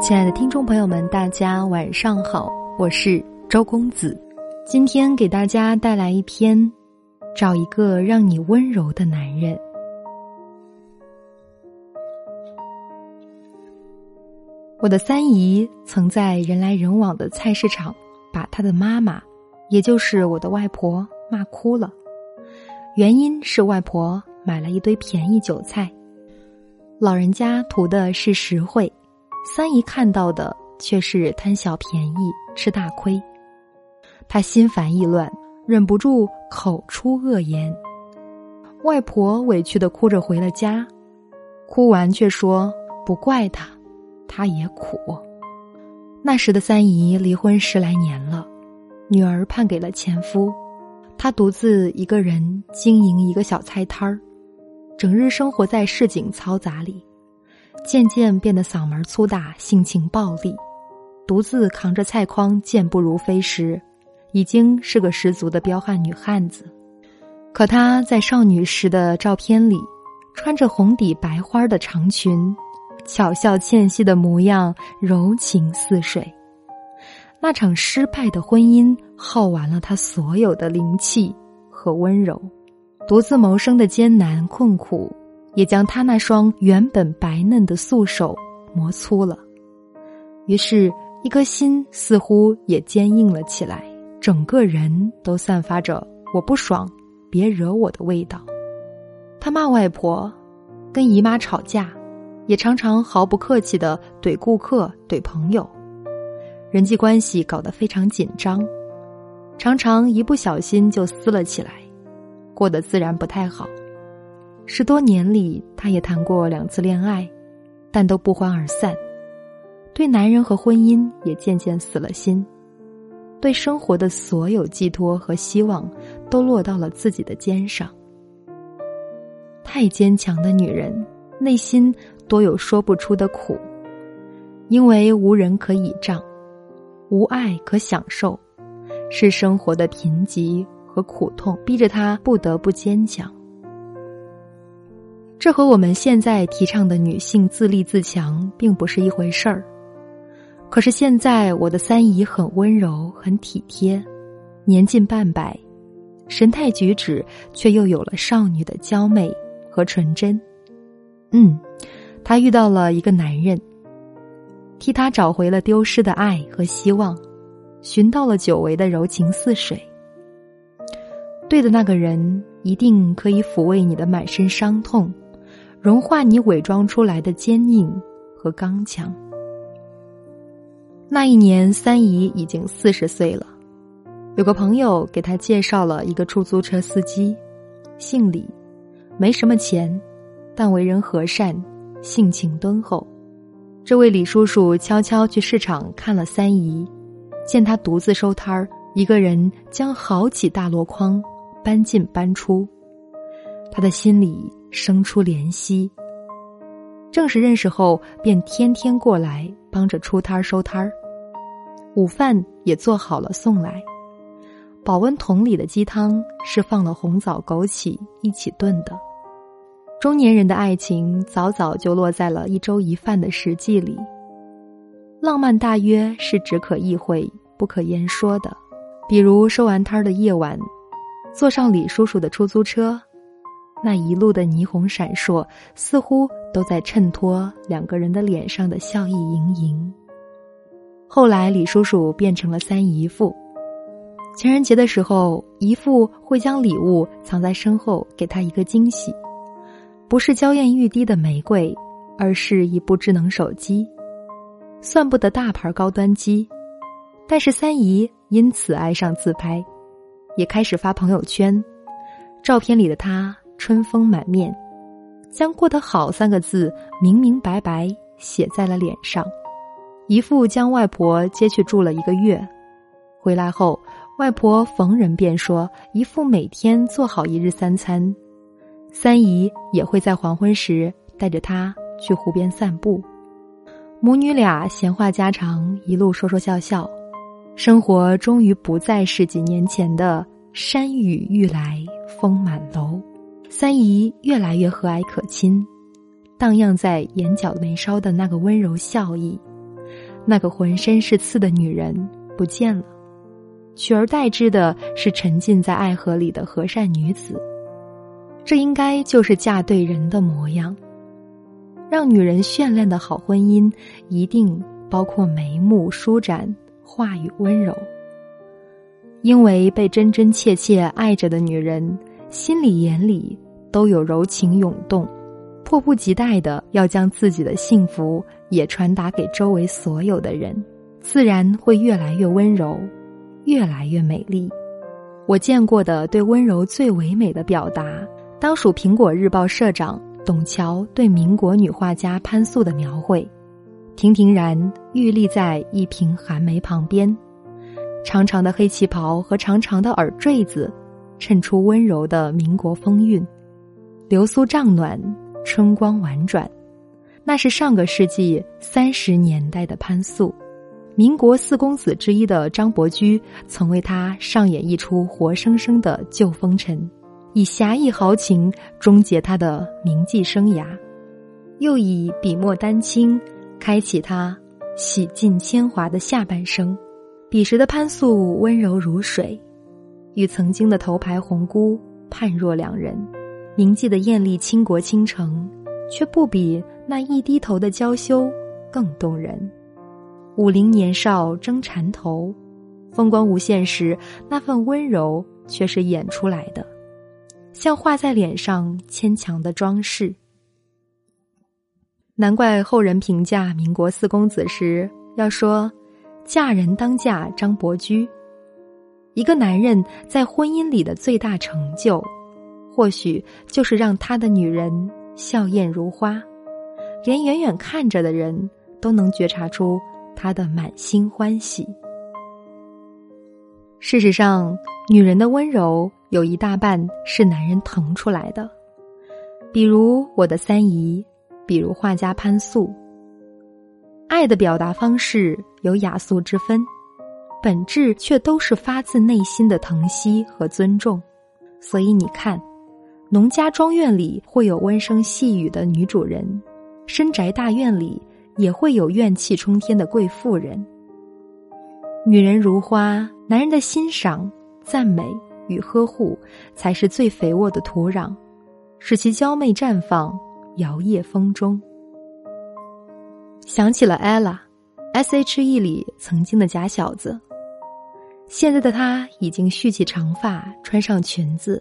亲爱的听众朋友们，大家晚上好，我是周公子，今天给大家带来一篇《找一个让你温柔的男人》。我的三姨曾在人来人往的菜市场，把她的妈妈，也就是我的外婆骂哭了，原因是外婆买了一堆便宜韭菜，老人家图的是实惠。三姨看到的却是贪小便宜吃大亏，她心烦意乱，忍不住口出恶言。外婆委屈的哭着回了家，哭完却说不怪他，他也苦。那时的三姨离婚十来年了，女儿判给了前夫，她独自一个人经营一个小菜摊儿，整日生活在市井嘈杂里。渐渐变得嗓门粗大、性情暴戾，独自扛着菜筐健步如飞时，已经是个十足的彪悍女汉子。可她在少女时的照片里，穿着红底白花的长裙，巧笑倩兮的模样，柔情似水。那场失败的婚姻耗完了她所有的灵气和温柔，独自谋生的艰难困苦。也将他那双原本白嫩的素手磨粗了，于是，一颗心似乎也坚硬了起来，整个人都散发着“我不爽，别惹我的”味道。他骂外婆，跟姨妈吵架，也常常毫不客气的怼顾客、怼朋友，人际关系搞得非常紧张，常常一不小心就撕了起来，过得自然不太好。十多年里，他也谈过两次恋爱，但都不欢而散。对男人和婚姻也渐渐死了心，对生活的所有寄托和希望都落到了自己的肩上。太坚强的女人，内心多有说不出的苦，因为无人可倚仗，无爱可享受，是生活的贫瘠和苦痛逼着她不得不坚强。这和我们现在提倡的女性自立自强并不是一回事儿。可是现在我的三姨很温柔，很体贴，年近半百，神态举止却又有了少女的娇媚和纯真。嗯，她遇到了一个男人，替她找回了丢失的爱和希望，寻到了久违的柔情似水。对的那个人一定可以抚慰你的满身伤痛。融化你伪装出来的坚硬和刚强。那一年，三姨已经四十岁了，有个朋友给她介绍了一个出租车司机，姓李，没什么钱，但为人和善，性情敦厚。这位李叔叔悄悄去市场看了三姨，见她独自收摊儿，一个人将好几大箩筐搬进搬出，他的心里。生出怜惜。正式认识后，便天天过来帮着出摊收摊儿，午饭也做好了送来。保温桶里的鸡汤是放了红枣、枸杞一起炖的。中年人的爱情早早就落在了一粥一饭的实际里。浪漫大约是只可意会不可言说的，比如收完摊儿的夜晚，坐上李叔叔的出租车。那一路的霓虹闪烁，似乎都在衬托两个人的脸上的笑意盈盈。后来，李叔叔变成了三姨父。情人节的时候，姨父会将礼物藏在身后，给他一个惊喜，不是娇艳欲滴的玫瑰，而是一部智能手机，算不得大牌高端机，但是三姨因此爱上自拍，也开始发朋友圈，照片里的他。春风满面，将“过得好”三个字明明白白写在了脸上。姨父将外婆接去住了一个月，回来后，外婆逢人便说：“姨父每天做好一日三餐。”三姨也会在黄昏时带着他去湖边散步，母女俩闲话家常，一路说说笑笑，生活终于不再是几年前的山雨欲来风满楼。三姨越来越和蔼可亲，荡漾在眼角眉梢的那个温柔笑意，那个浑身是刺的女人不见了，取而代之的是沉浸在爱河里的和善女子。这应该就是嫁对人的模样。让女人绚烂的好婚姻，一定包括眉目舒展、话语温柔。因为被真真切切爱着的女人，心里眼里都有柔情涌动，迫不及待的要将自己的幸福也传达给周围所有的人，自然会越来越温柔，越来越美丽。我见过的对温柔最唯美的表达，当属《苹果日报》社长董桥对民国女画家潘素的描绘：亭亭然玉立在一瓶寒梅旁边。长长的黑旗袍和长长的耳坠子，衬出温柔的民国风韵，流苏帐暖，春光婉转。那是上个世纪三十年代的潘素，民国四公子之一的张伯驹曾为他上演一出活生生的旧风尘，以侠义豪情终结他的名妓生涯，又以笔墨丹青开启他洗尽铅华的下半生。彼时的潘素温柔如水，与曾经的头牌红姑判若两人。铭记的艳丽倾国倾城，却不比那一低头的娇羞更动人。武陵年少争缠头，风光无限时，那份温柔却是演出来的，像画在脸上牵强的装饰。难怪后人评价民国四公子时要说。嫁人当嫁张伯驹，一个男人在婚姻里的最大成就，或许就是让他的女人笑靥如花，连远远看着的人都能觉察出他的满心欢喜。事实上，女人的温柔有一大半是男人疼出来的，比如我的三姨，比如画家潘素。爱的表达方式有雅俗之分，本质却都是发自内心的疼惜和尊重。所以你看，农家庄院里会有温声细语的女主人，深宅大院里也会有怨气冲天的贵妇人。女人如花，男人的欣赏、赞美与呵护，才是最肥沃的土壤，使其娇媚绽放，摇曳风中。想起了 ella，S.H.E 里曾经的假小子。现在的她已经蓄起长发，穿上裙子，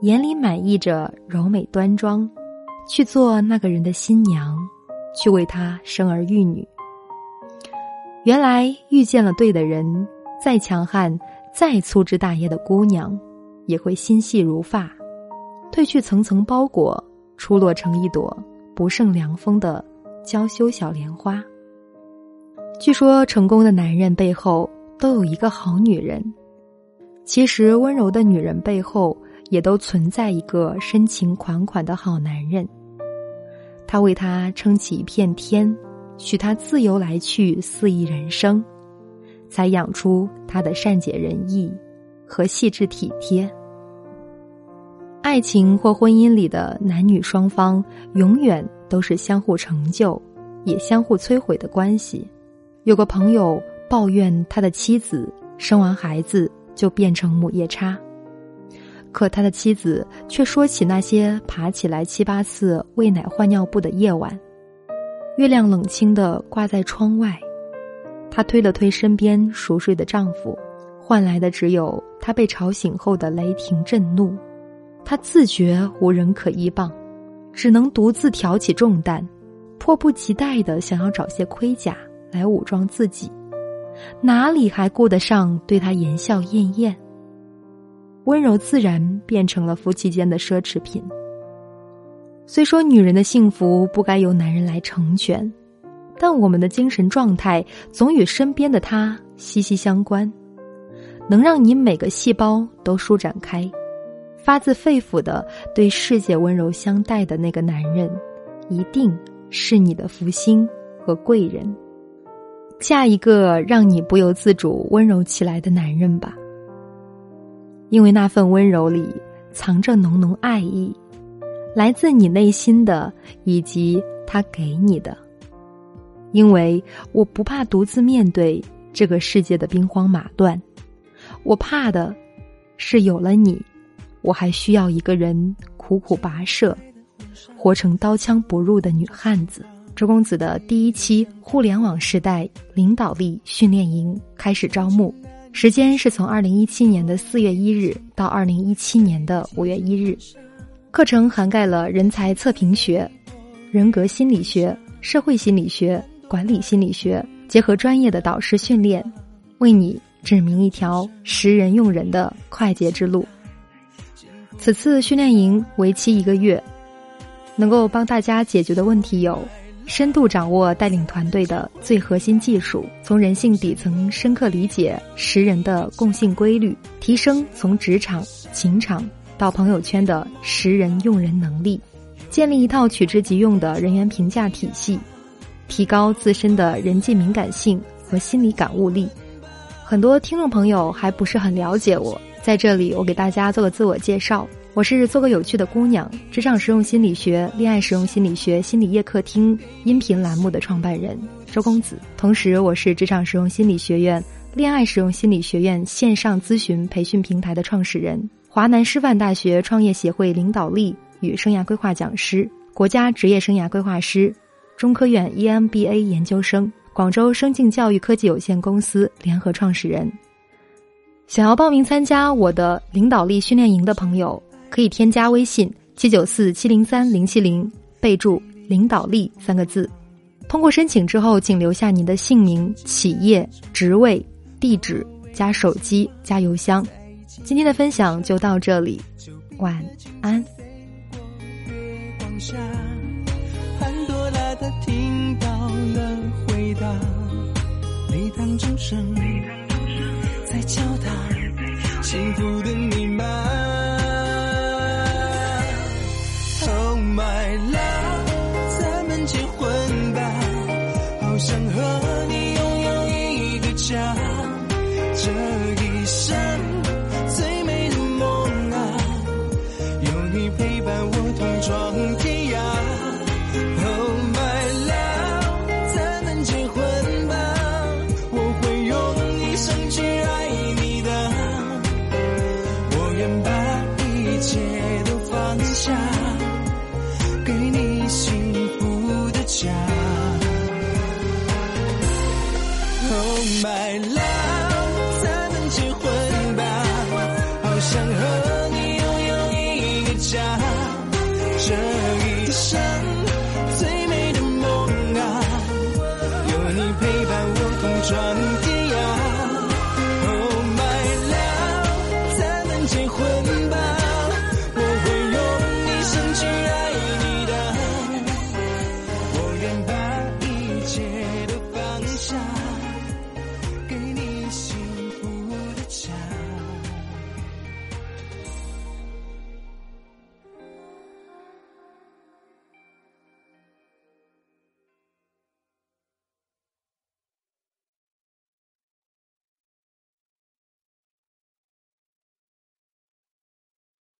眼里满溢着柔美端庄，去做那个人的新娘，去为他生儿育女。原来遇见了对的人，再强悍、再粗枝大叶的姑娘，也会心细如发，褪去层层包裹，出落成一朵不胜凉风的。娇羞小莲花。据说成功的男人背后都有一个好女人，其实温柔的女人背后也都存在一个深情款款的好男人。他为她撑起一片天，许她自由来去，肆意人生，才养出她的善解人意和细致体贴。爱情或婚姻里的男女双方，永远都是相互成就，也相互摧毁的关系。有个朋友抱怨他的妻子生完孩子就变成母夜叉，可他的妻子却说起那些爬起来七八次喂奶换尿布的夜晚，月亮冷清的挂在窗外，她推了推身边熟睡的丈夫，换来的只有他被吵醒后的雷霆震怒。他自觉无人可依傍，只能独自挑起重担，迫不及待的想要找些盔甲来武装自己，哪里还顾得上对他言笑晏晏？温柔自然变成了夫妻间的奢侈品。虽说女人的幸福不该由男人来成全，但我们的精神状态总与身边的他息息相关，能让你每个细胞都舒展开。发自肺腑的对世界温柔相待的那个男人，一定是你的福星和贵人。嫁一个让你不由自主温柔起来的男人吧，因为那份温柔里藏着浓浓爱意，来自你内心的，以及他给你的。因为我不怕独自面对这个世界的兵荒马乱，我怕的是有了你，我还需要一个人苦苦跋涉，活成刀枪不入的女汉子。周公子的第一期互联网时代领导力训练营开始招募，时间是从二零一七年的四月一日到二零一七年的五月一日，课程涵盖了人才测评学、人格心理学、社会心理学。管理心理学结合专业的导师训练，为你指明一条识人用人的快捷之路。此次训练营为期一个月，能够帮大家解决的问题有：深度掌握带领团队的最核心技术，从人性底层深刻理解识人的共性规律，提升从职场、情场到朋友圈的识人用人能力，建立一套取之即用的人员评价体系。提高自身的人际敏感性和心理感悟力。很多听众朋友还不是很了解我，在这里我给大家做个自我介绍：我是做个有趣的姑娘，职场实用心理学、恋爱实用心理学心理夜客厅音频栏目的创办人周公子。同时，我是职场实用心理学院、恋爱实用心理学院线上咨询培训平台的创始人，华南师范大学创业协会领导力与生涯规划讲师，国家职业生涯规划师。中科院 EMBA 研究生，广州生境教育科技有限公司联合创始人。想要报名参加我的领导力训练营的朋友，可以添加微信七九四七零三零七零，备注“领导力”三个字。通过申请之后，请留下您的姓名、企业、职位、地址加手机加邮箱。今天的分享就到这里，晚安。他听到了回答，礼堂钟声在敲打幸福的你结婚吧。